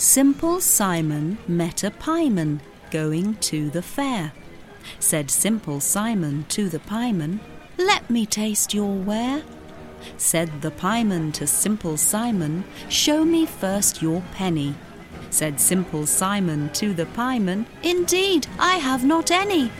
Simple Simon met a pieman going to the fair. Said Simple Simon to the pieman, Let me taste your ware. Said the pieman to Simple Simon, Show me first your penny. Said Simple Simon to the pieman, Indeed, I have not any.